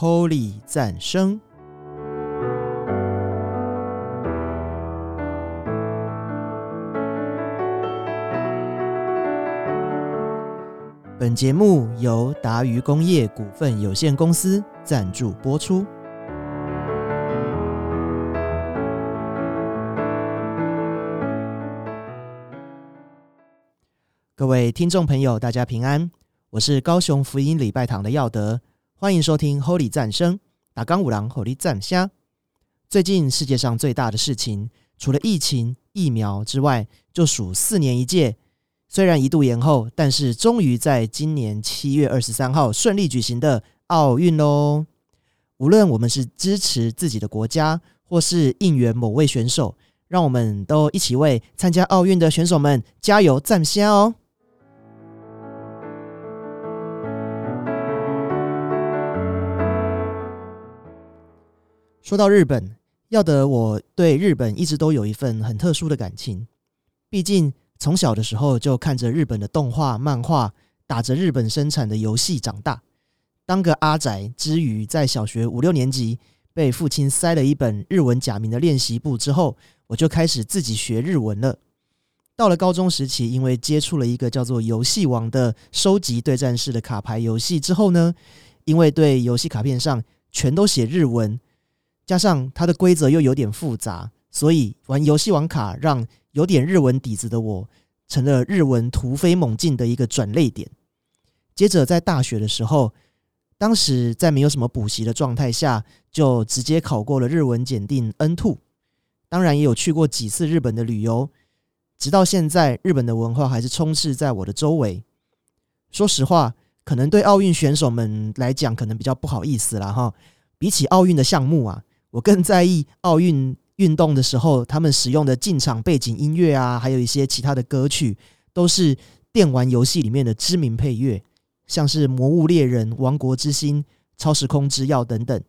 Holy 赞声。本节目由达渝工业股份有限公司赞助播出。各位听众朋友，大家平安，我是高雄福音礼拜堂的耀德。欢迎收听《Holy 战声》，打钢五郎 Holy 战虾。最近世界上最大的事情，除了疫情疫苗之外，就属四年一届。虽然一度延后，但是终于在今年七月二十三号顺利举行的奥运喽。无论我们是支持自己的国家，或是应援某位选手，让我们都一起为参加奥运的选手们加油战虾哦！说到日本，要得！我对日本一直都有一份很特殊的感情。毕竟从小的时候就看着日本的动画、漫画，打着日本生产的游戏长大。当个阿宅之余，在小学五六年级被父亲塞了一本日文假名的练习簿之后，我就开始自己学日文了。到了高中时期，因为接触了一个叫做《游戏王》的收集对战式的卡牌游戏之后呢，因为对游戏卡片上全都写日文。加上它的规则又有点复杂，所以玩游戏网卡让有点日文底子的我成了日文突飞猛进的一个转类点。接着在大学的时候，当时在没有什么补习的状态下，就直接考过了日文检定 N Two。当然也有去过几次日本的旅游，直到现在，日本的文化还是充斥在我的周围。说实话，可能对奥运选手们来讲，可能比较不好意思啦。哈。比起奥运的项目啊。我更在意奥运运动的时候，他们使用的进场背景音乐啊，还有一些其他的歌曲，都是电玩游戏里面的知名配乐，像是《魔物猎人》《王国之心》《超时空之钥》等等。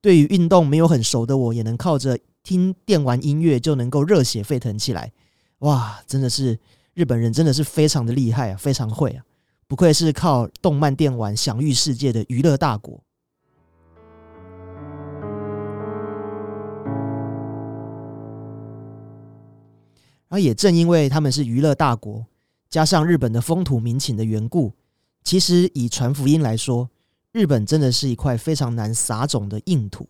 对于运动没有很熟的我，也能靠着听电玩音乐就能够热血沸腾起来。哇，真的是日本人，真的是非常的厉害啊，非常会啊，不愧是靠动漫电玩享誉世界的娱乐大国。而也正因为他们是娱乐大国，加上日本的风土民情的缘故，其实以传福音来说，日本真的是一块非常难撒种的硬土。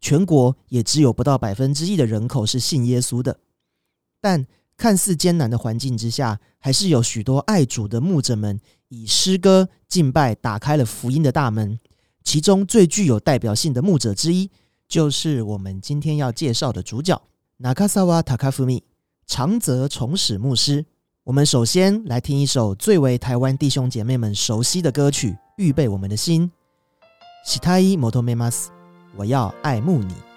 全国也只有不到百分之一的人口是信耶稣的。但看似艰难的环境之下，还是有许多爱主的牧者们以诗歌敬拜打开了福音的大门。其中最具有代表性的牧者之一，就是我们今天要介绍的主角——那加萨瓦·塔卡福米。长泽重史牧师，我们首先来听一首最为台湾弟兄姐妹们熟悉的歌曲，《预备我们的心》。喜たい摩托梅马斯，我要爱慕你。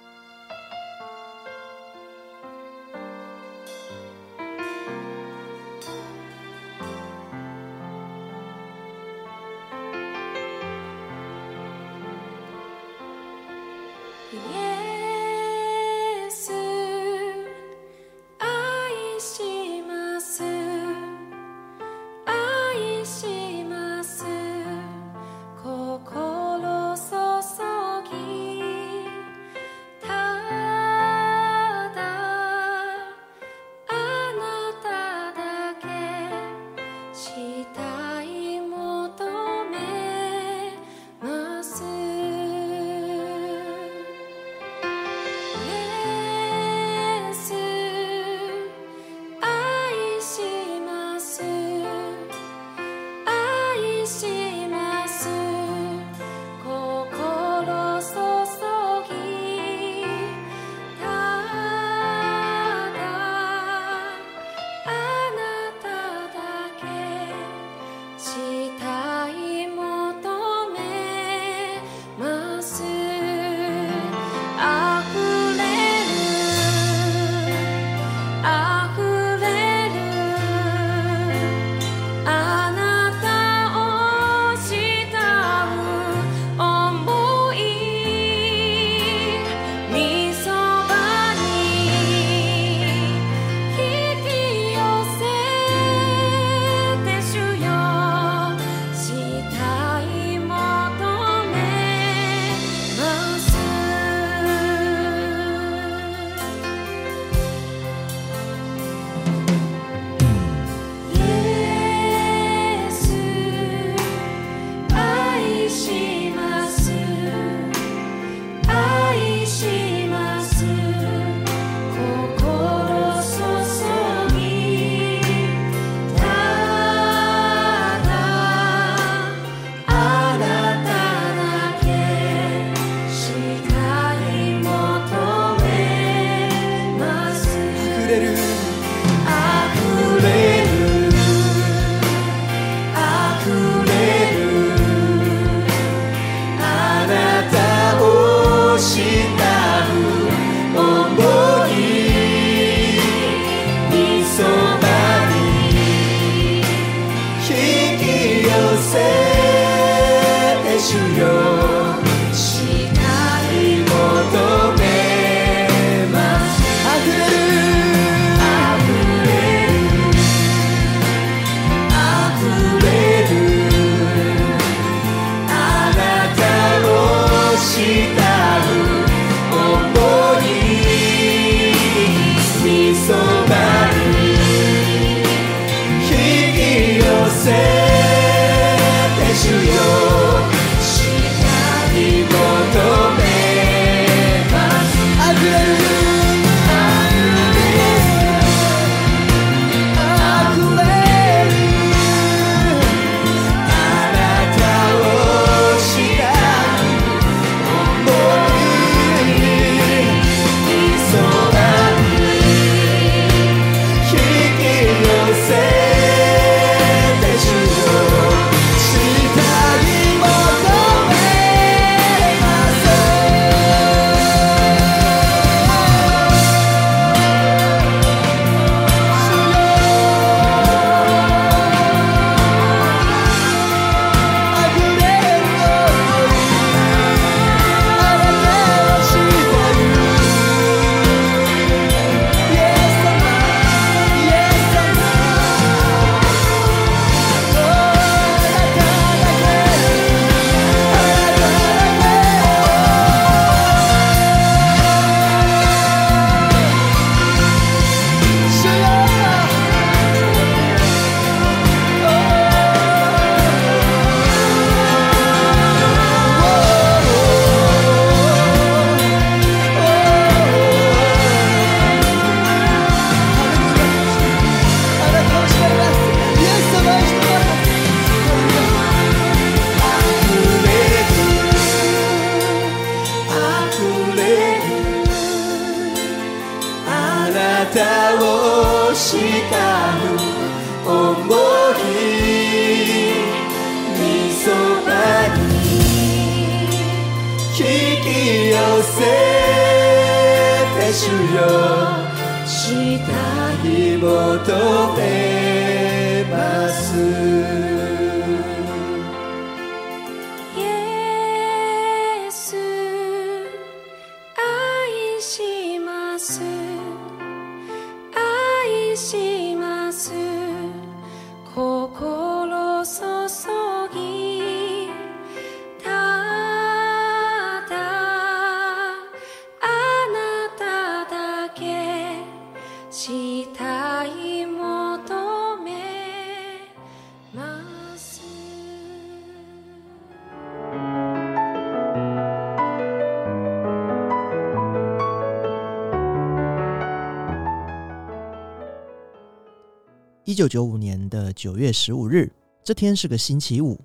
一九九五年的九月十五日，这天是个星期五。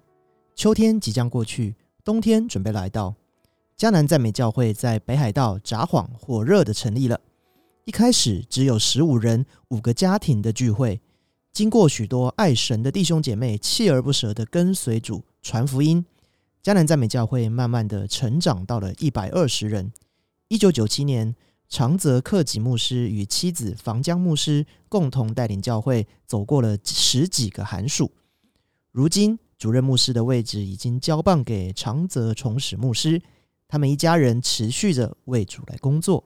秋天即将过去，冬天准备来到。迦南赞美教会，在北海道札幌火热的成立了。一开始只有十五人，五个家庭的聚会。经过许多爱神的弟兄姐妹锲而不舍的跟随主传福音，迦南赞美教会慢慢的成长到了一百二十人。一九九七年。长泽克己牧师与妻子房江牧师共同带领教会走过了十几个寒暑。如今，主任牧师的位置已经交棒给长泽重史牧师。他们一家人持续着为主来工作。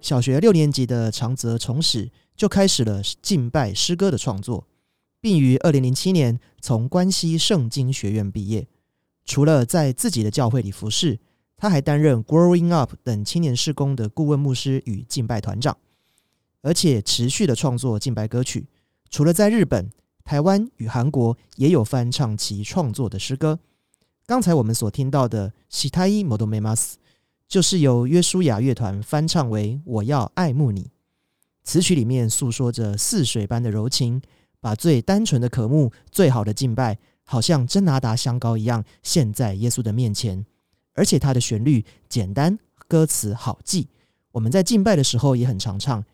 小学六年级的长泽重史就开始了敬拜诗歌的创作。并于二零零七年从关西圣经学院毕业。除了在自己的教会里服侍，他还担任 “Growing Up” 等青年事工的顾问牧师与敬拜团长，而且持续的创作敬拜歌曲。除了在日本、台湾与韩国，也有翻唱其创作的诗歌。刚才我们所听到的“喜太一 m o d o m e Mas” 就是由约书亚乐团翻唱为《我要爱慕你》。词曲里面诉说着似水般的柔情。把最单纯的渴慕、最好的敬拜，好像真拿达香膏一样献在耶稣的面前。而且它的旋律简单，歌词好记。我们在敬拜的时候也很常唱，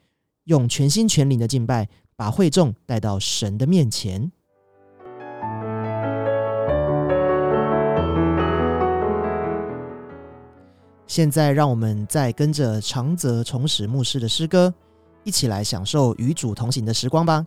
用全心全灵的敬拜，把会众带到神的面前。现在，让我们再跟着长泽重史牧师的诗歌，一起来享受与主同行的时光吧。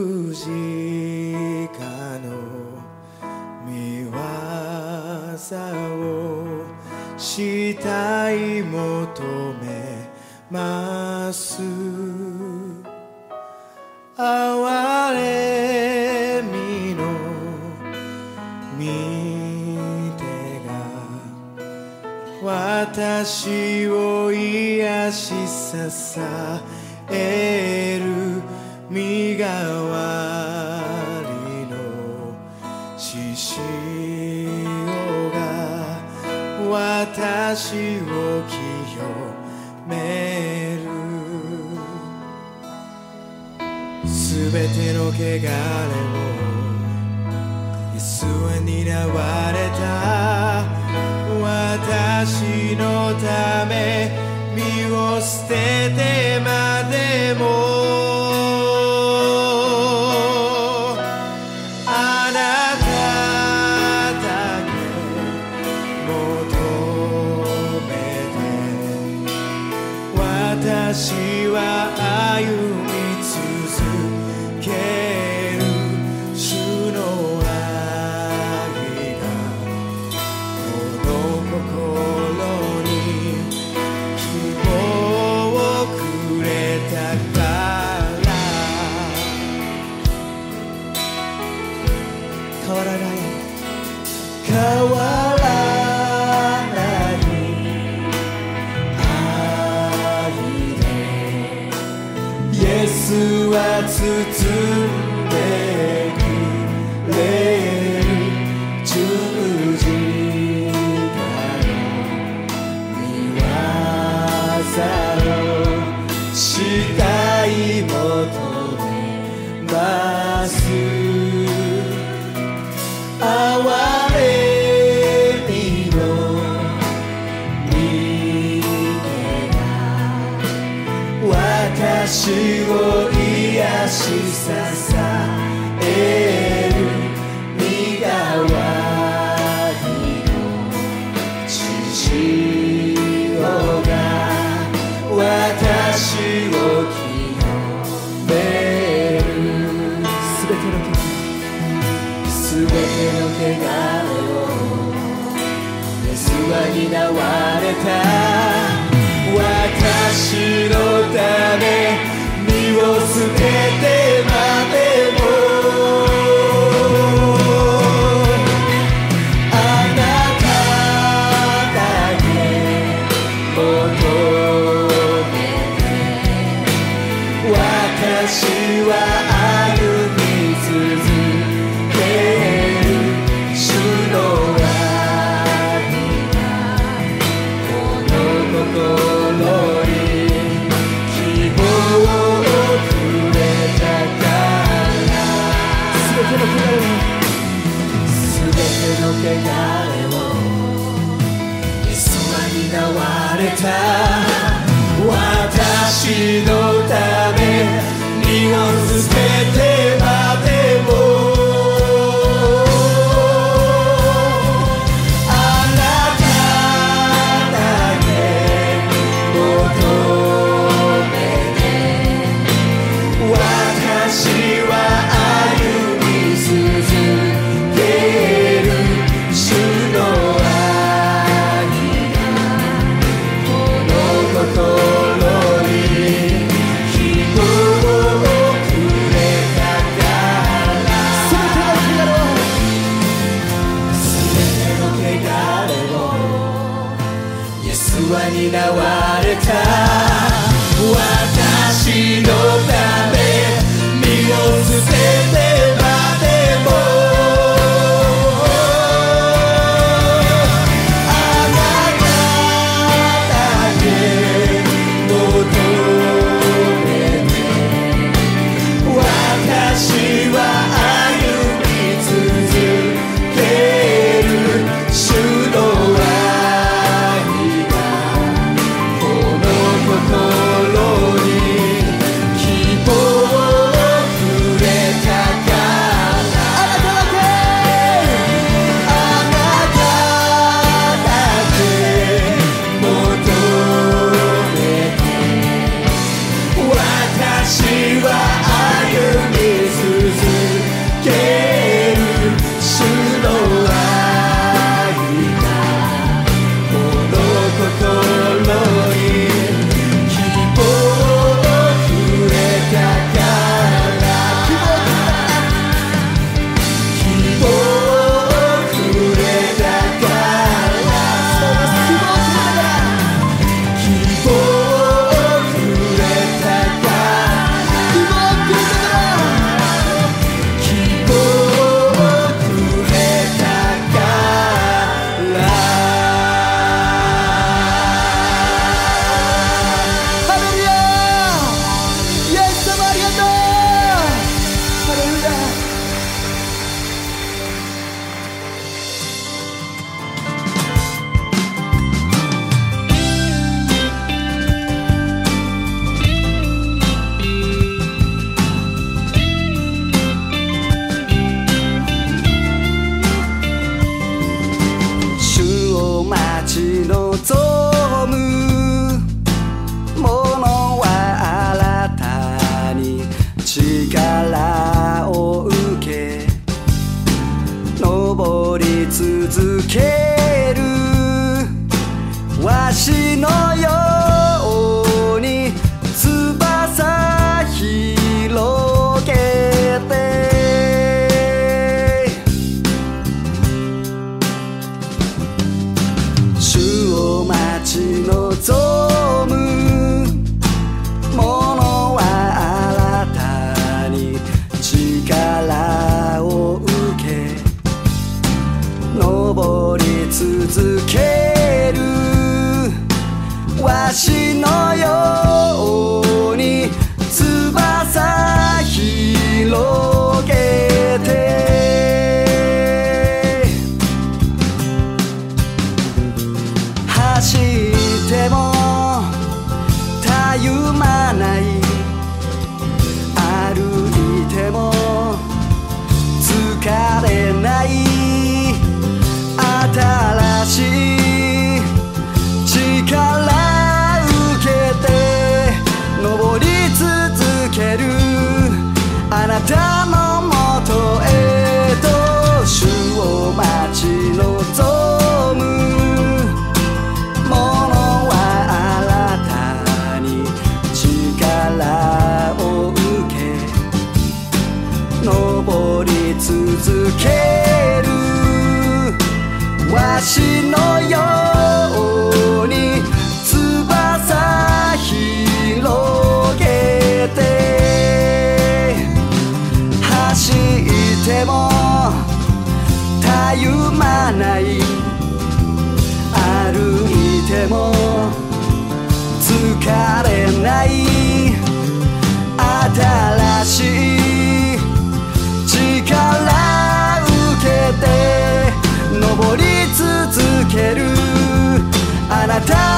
さを死体求めます哀れみの見手が私を癒し支える身代わり私を清めるすべての汚れをイエは担われた私のため身を捨ててまでも私を癒しささえ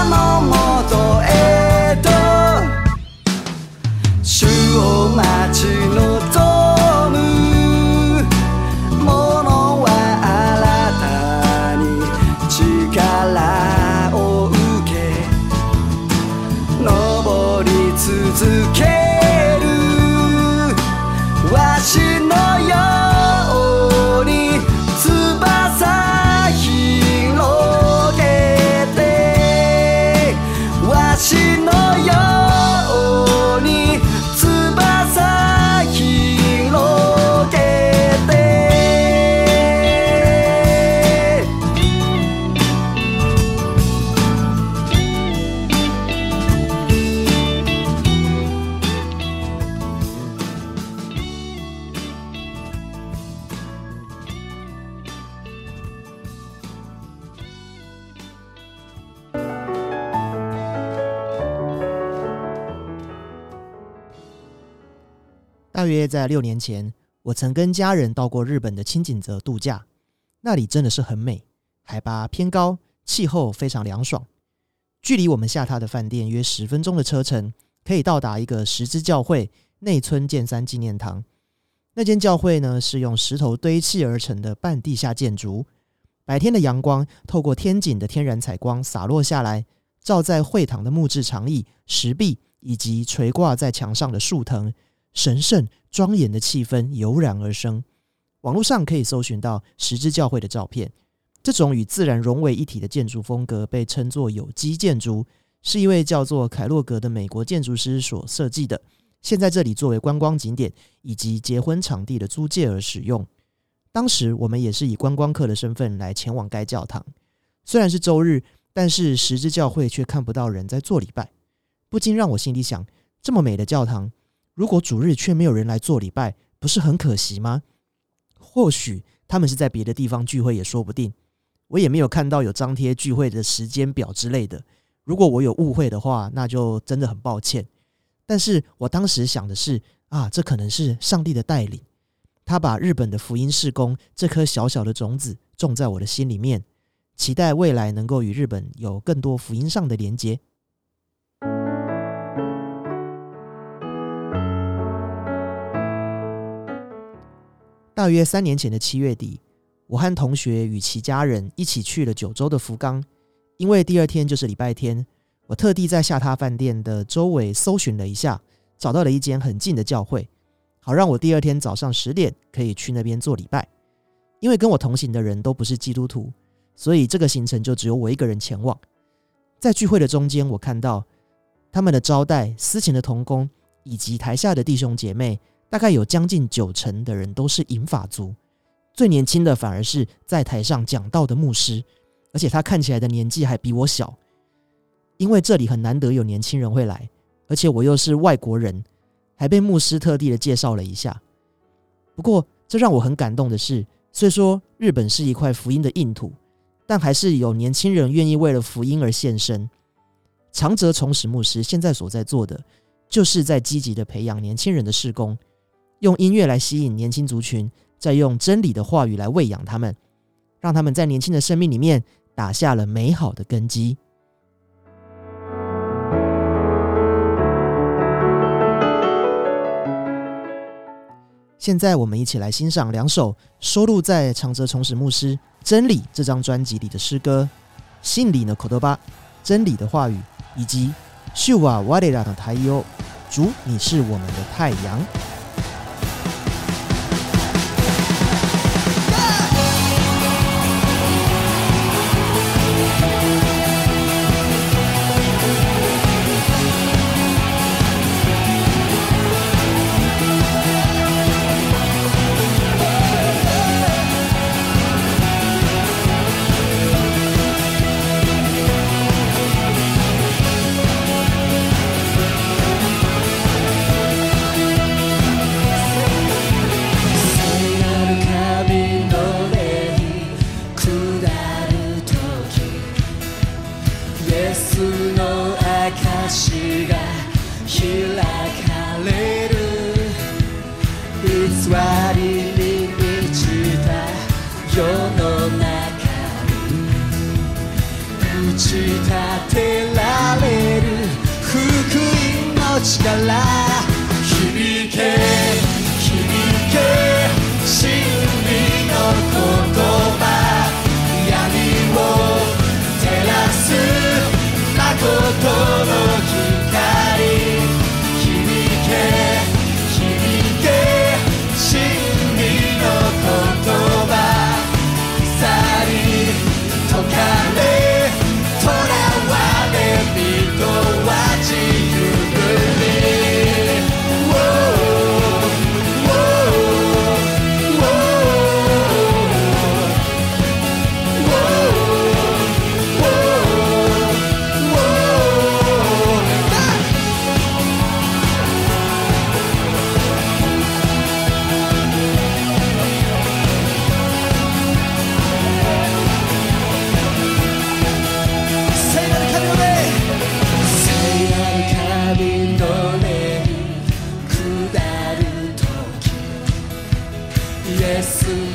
も元へ在六年前，我曾跟家人到过日本的青井泽度假，那里真的是很美，海拔偏高，气候非常凉爽。距离我们下榻的饭店约十分钟的车程，可以到达一个石之教会内村建三纪念堂。那间教会呢，是用石头堆砌而成的半地下建筑。白天的阳光透过天井的天然采光洒落下来，照在会堂的木质长椅、石壁以及垂挂在墙上的树藤。神圣庄严的气氛油然而生。网络上可以搜寻到十字教会的照片。这种与自然融为一体的建筑风格被称作有机建筑，是一位叫做凯洛格的美国建筑师所设计的。现在这里作为观光景点以及结婚场地的租借而使用。当时我们也是以观光客的身份来前往该教堂。虽然是周日，但是十字教会却看不到人在做礼拜，不禁让我心里想：这么美的教堂。如果主日却没有人来做礼拜，不是很可惜吗？或许他们是在别的地方聚会也说不定。我也没有看到有张贴聚会的时间表之类的。如果我有误会的话，那就真的很抱歉。但是我当时想的是，啊，这可能是上帝的带领，他把日本的福音事工这颗小小的种子种在我的心里面，期待未来能够与日本有更多福音上的连接。大约三年前的七月底，我和同学与其家人一起去了九州的福冈。因为第二天就是礼拜天，我特地在下榻饭店的周围搜寻了一下，找到了一间很近的教会，好让我第二天早上十点可以去那边做礼拜。因为跟我同行的人都不是基督徒，所以这个行程就只有我一个人前往。在聚会的中间，我看到他们的招待、司琴的童工以及台下的弟兄姐妹。大概有将近九成的人都是银法族，最年轻的反而是在台上讲道的牧师，而且他看起来的年纪还比我小，因为这里很难得有年轻人会来，而且我又是外国人，还被牧师特地的介绍了一下。不过，这让我很感动的是，虽说日本是一块福音的硬土，但还是有年轻人愿意为了福音而献身。长泽从史牧师现在所在做的，就是在积极的培养年轻人的施工。用音乐来吸引年轻族群，再用真理的话语来喂养他们，让他们在年轻的生命里面打下了美好的根基。现在，我们一起来欣赏两首收录在长泽重史牧师《真理》这张专辑里的诗歌，《信里》的口头巴，《真理的话语》，以及《秀瓦瓦里拉的太阳》，主，你是我们的太阳。desce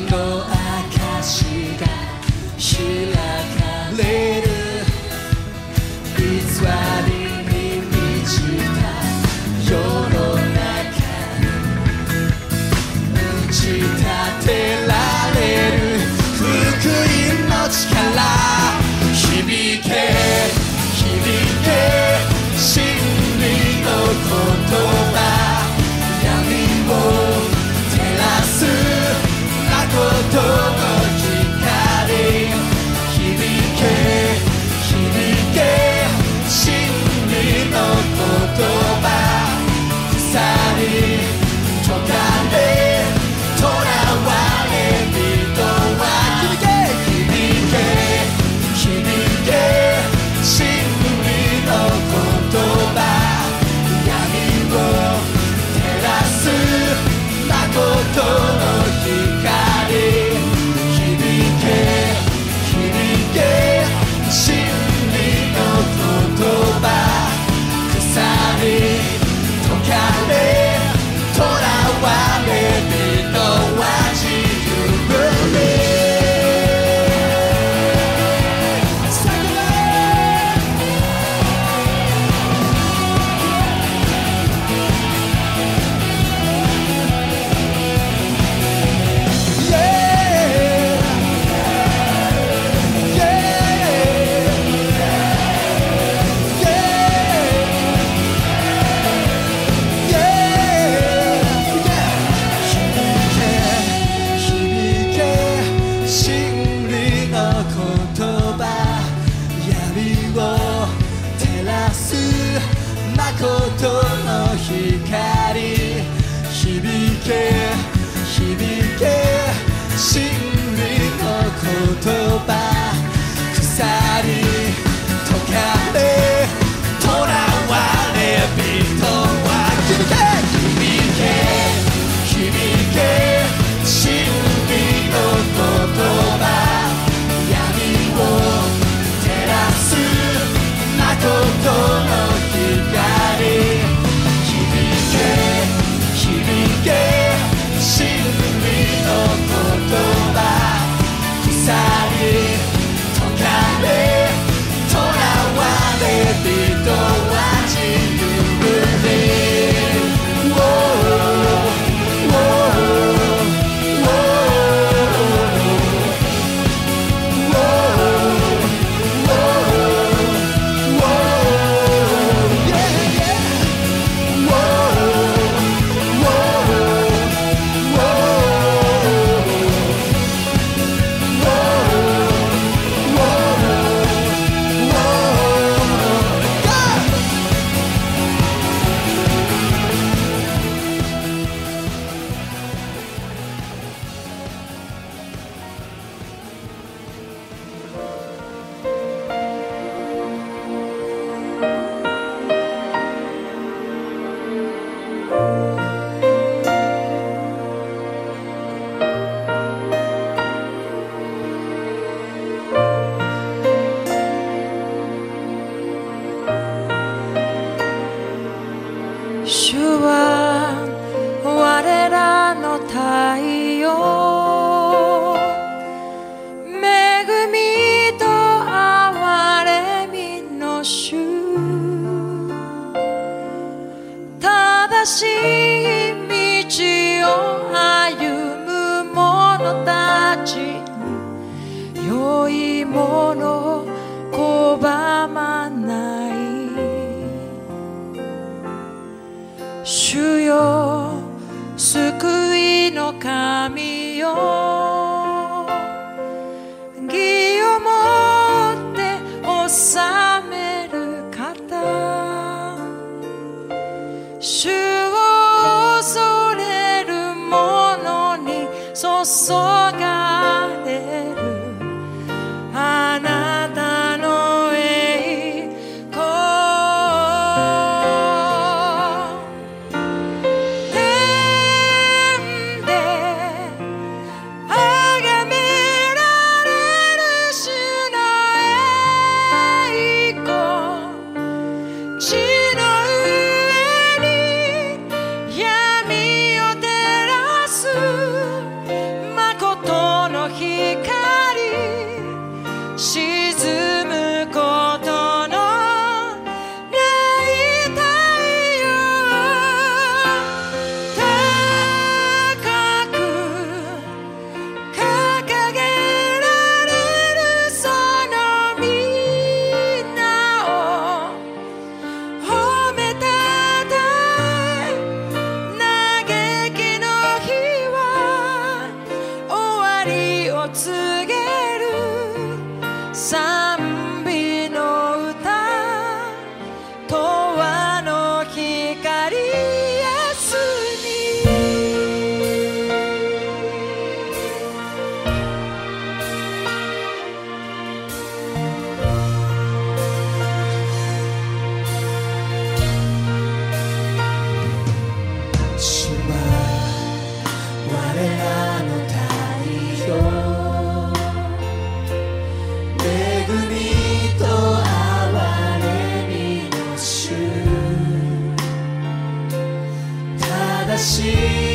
sim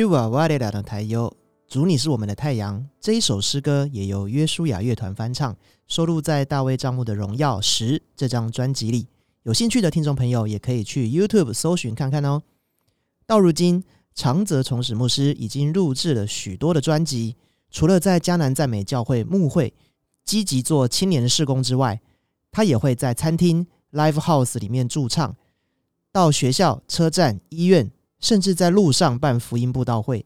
Shiva Vaidya 的台语“主，你是我们的太阳”这一首诗歌，也由约书亚乐团翻唱，收录在《大卫帐幕的荣耀十》这张专辑里。有兴趣的听众朋友，也可以去 YouTube 搜寻看看哦。到如今，长泽崇史牧师已经录制了许多的专辑，除了在江南赞美教会牧会，积极做青年事工之外，他也会在餐厅、Live House 里面驻唱，到学校、车站、医院。甚至在路上办福音布道会，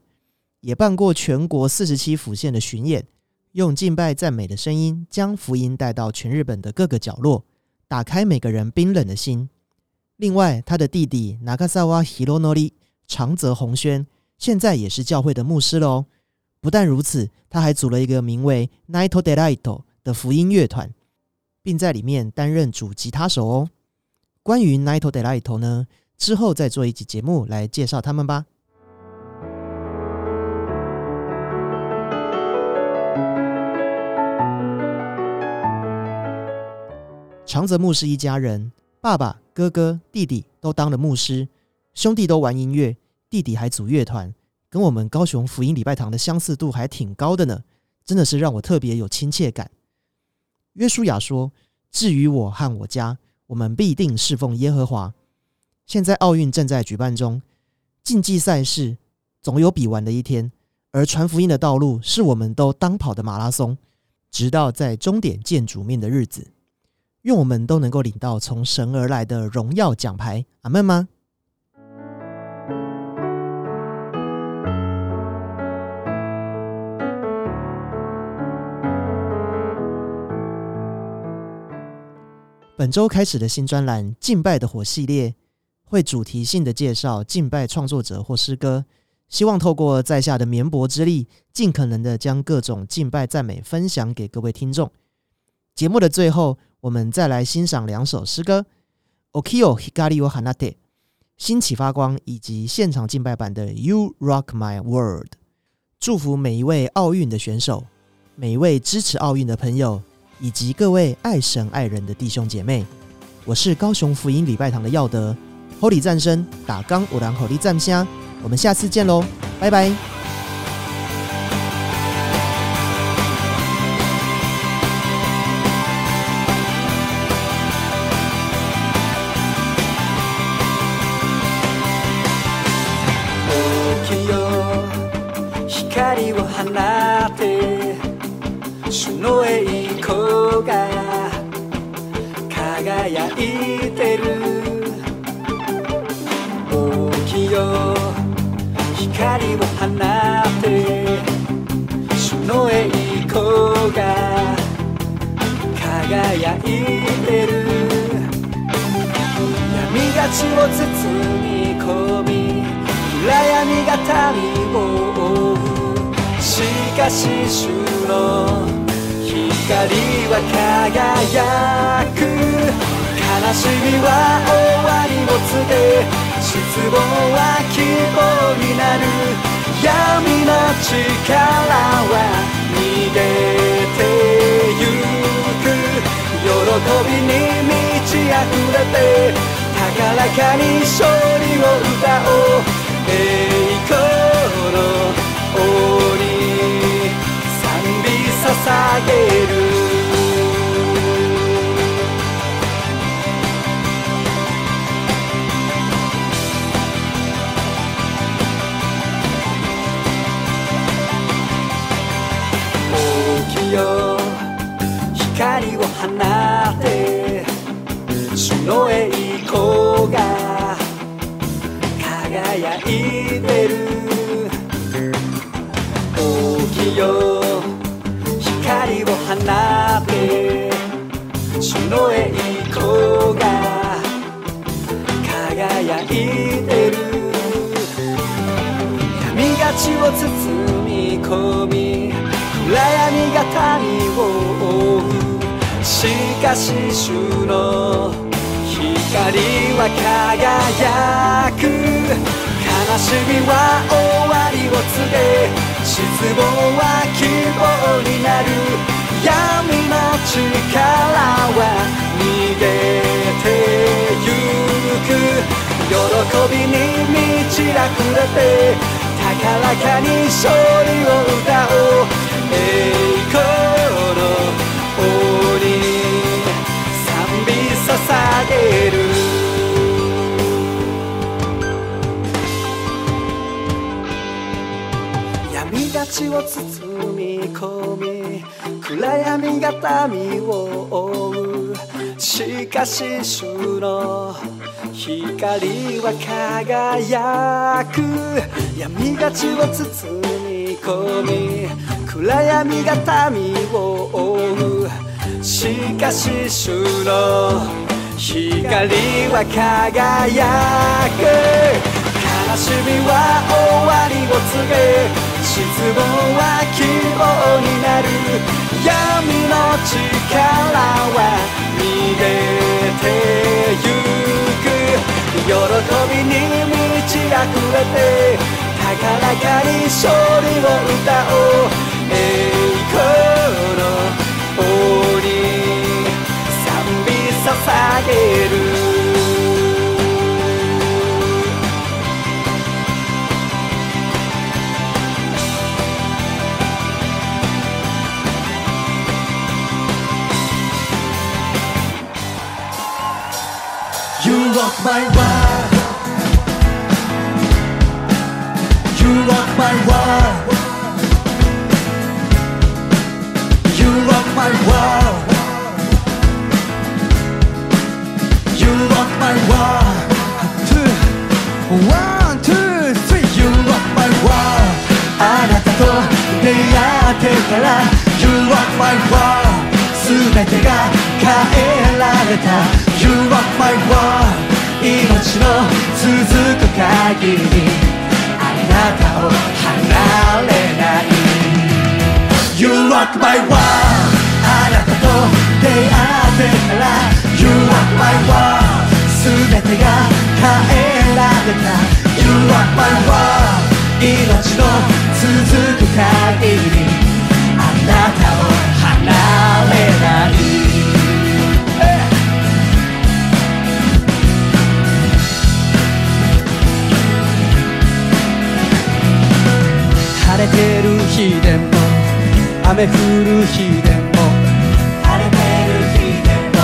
也办过全国四十七府县的巡演，用敬拜赞美的声音将福音带到全日本的各个角落，打开每个人冰冷的心。另外，他的弟弟拿加萨瓦希罗诺里长泽宏轩现在也是教会的牧师喽。不但如此，他还组了一个名为 Nito Delight 的福音乐团，并在里面担任主吉他手哦。关于 Nito Delight 呢？之后再做一集节目来介绍他们吧。长泽牧师一家人，爸爸、哥哥、弟弟都当了牧师，兄弟都玩音乐，弟弟还组乐团，跟我们高雄福音礼拜堂的相似度还挺高的呢，真的是让我特别有亲切感。约书亚说：“至于我和我家，我们必定侍奉耶和华。”现在奥运正在举办中，竞技赛事总有比完的一天，而传福音的道路是我们都当跑的马拉松，直到在终点见主面的日子，愿我们都能够领到从神而来的荣耀奖牌。阿门吗？本周开始的新专栏《敬拜的火》系列。会主题性的介绍敬拜创作者或诗歌，希望透过在下的绵薄之力，尽可能的将各种敬拜赞美分享给各位听众。节目的最后，我们再来欣赏两首诗歌：《o k i y o h i g a r i o Hanate》新启发光，以及现场敬拜版的《You Rock My World》。祝福每一位奥运的选手，每一位支持奥运的朋友，以及各位爱神爱人的弟兄姐妹。我是高雄福音礼拜堂的耀德。火力战神打刚，我当火力战虾，我们下次见喽，拜拜。光を放って主の栄光が輝いてる闇が血を包み込み暗闇が民を覆うしかし主の光は輝く悲しみは終わりを告げ失望は希望になる闇の力は逃げてゆく喜びに満ち溢れて高らかに勝利を歌おう栄光の王に賛美捧げる放って白いこが輝いてる時よ光を放って白いこが輝いてる闇がちを包み込み暗闇が谷を覆うしかし主の光は輝く悲しみは終わりを告げ失望は希望になる闇の力は逃げてゆく喜びに満ち溢れて高らかに勝利を歌おう街を包み込み暗闇が民を覆うしかし主の光は輝く闇がちを包み込み暗闇が民を覆うしかし主の光は輝く悲しみは終わりを告げ失望は希望になる闇の力は逃げてゆく喜びに満ち溢れて高らかに勝利を歌おう栄光の王に賛美捧げる rock my world You rock my world You rock my world You rock my world Two One, two, three You rock my world あなたと出会ってから You rock my world 全てがえられた You are my world 命の続く限りあなたを離れない You rock my world あなたと出会ってから You rock my world 全てが変えられた You rock my world 命の続く限りあなたを離れないれる日でも雨降る日でも晴れてる日でも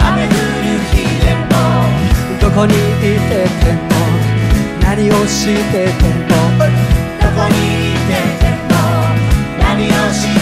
雨降る日でもどこにいてても何をしててもどこにいてても何をしてても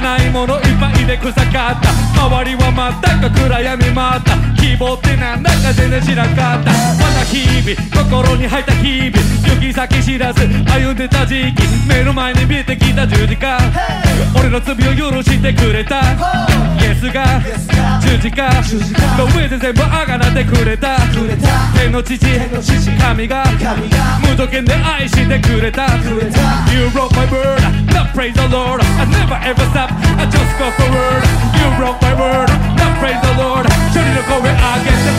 ないものいっぱいで臭かった周りは全く暗闇まった希望ってなんだか全然知らんかったまだ日々心に入った日々行き先知らず歩んでた時期目の前に見えてきた十字架俺の罪を許してくれたイエスが十字架の上で全部あがなってくれた天の父神が無条件で愛してくれた You wrote my word, l o t praise the Lord I never ever stop step. I just go forward. You broke my word. Now praise the Lord. Show me to go I get the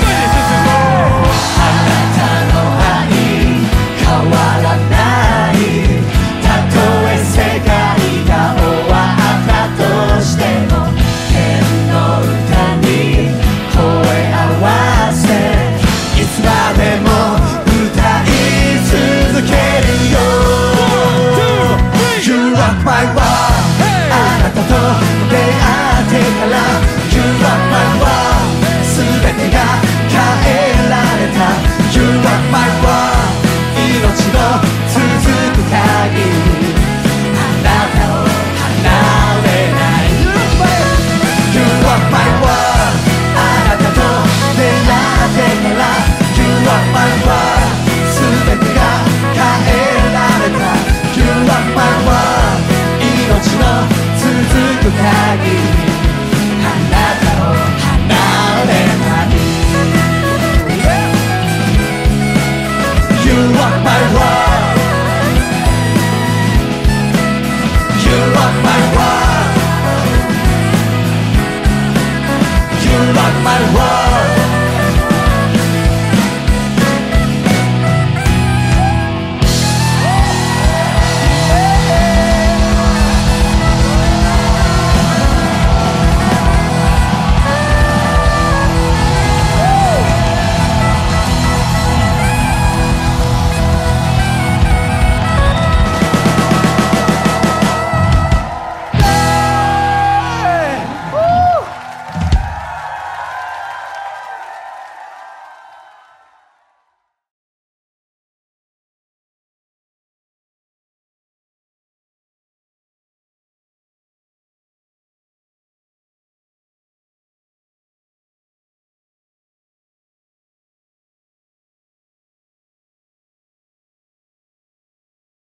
goodness is the Lord.